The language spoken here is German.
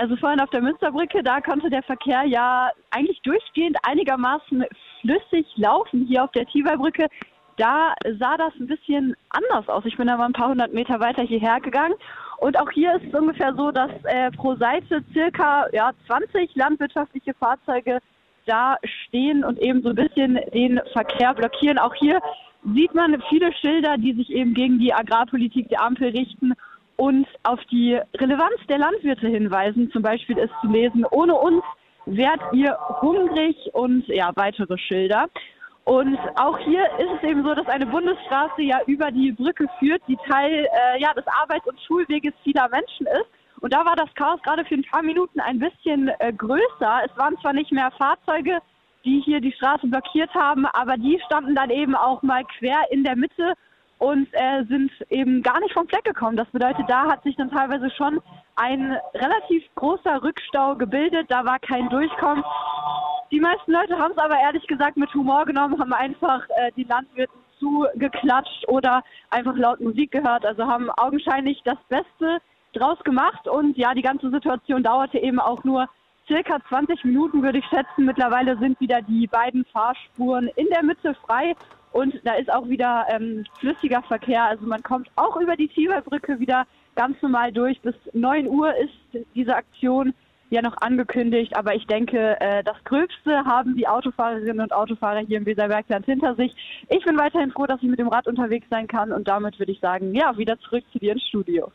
Also vorhin auf der Münsterbrücke, da konnte der Verkehr ja eigentlich durchgehend einigermaßen flüssig laufen. Hier auf der Tiberbrücke, da sah das ein bisschen anders aus. Ich bin mal ein paar hundert Meter weiter hierher gegangen. Und auch hier ist es ungefähr so, dass äh, pro Seite circa ja, 20 landwirtschaftliche Fahrzeuge da stehen und eben so ein bisschen den Verkehr blockieren. Auch hier sieht man viele Schilder, die sich eben gegen die Agrarpolitik der Ampel richten und auf die Relevanz der Landwirte hinweisen. Zum Beispiel ist zu lesen, ohne uns wärt ihr hungrig und ja, weitere Schilder. Und auch hier ist es eben so, dass eine Bundesstraße ja über die Brücke führt, die Teil äh, ja, des Arbeits- und Schulweges vieler Menschen ist. Und da war das Chaos gerade für ein paar Minuten ein bisschen äh, größer. Es waren zwar nicht mehr Fahrzeuge, die hier die Straße blockiert haben, aber die standen dann eben auch mal quer in der Mitte und äh, sind eben gar nicht vom Fleck gekommen. Das bedeutet, da hat sich dann teilweise schon ein relativ großer Rückstau gebildet. Da war kein Durchkommen. Die meisten Leute haben es aber ehrlich gesagt mit Humor genommen, haben einfach äh, die Landwirten zugeklatscht oder einfach laut Musik gehört. Also haben augenscheinlich das Beste draus gemacht und ja, die ganze Situation dauerte eben auch nur circa 20 Minuten, würde ich schätzen. Mittlerweile sind wieder die beiden Fahrspuren in der Mitte frei und da ist auch wieder ähm, flüssiger Verkehr. Also man kommt auch über die Tiberbrücke wieder ganz normal durch. Bis 9 Uhr ist diese Aktion ja noch angekündigt, aber ich denke, äh, das Gröbste haben die Autofahrerinnen und Autofahrer hier im Weserbergland hinter sich. Ich bin weiterhin froh, dass ich mit dem Rad unterwegs sein kann und damit würde ich sagen, ja, wieder zurück zu dir ins Studio.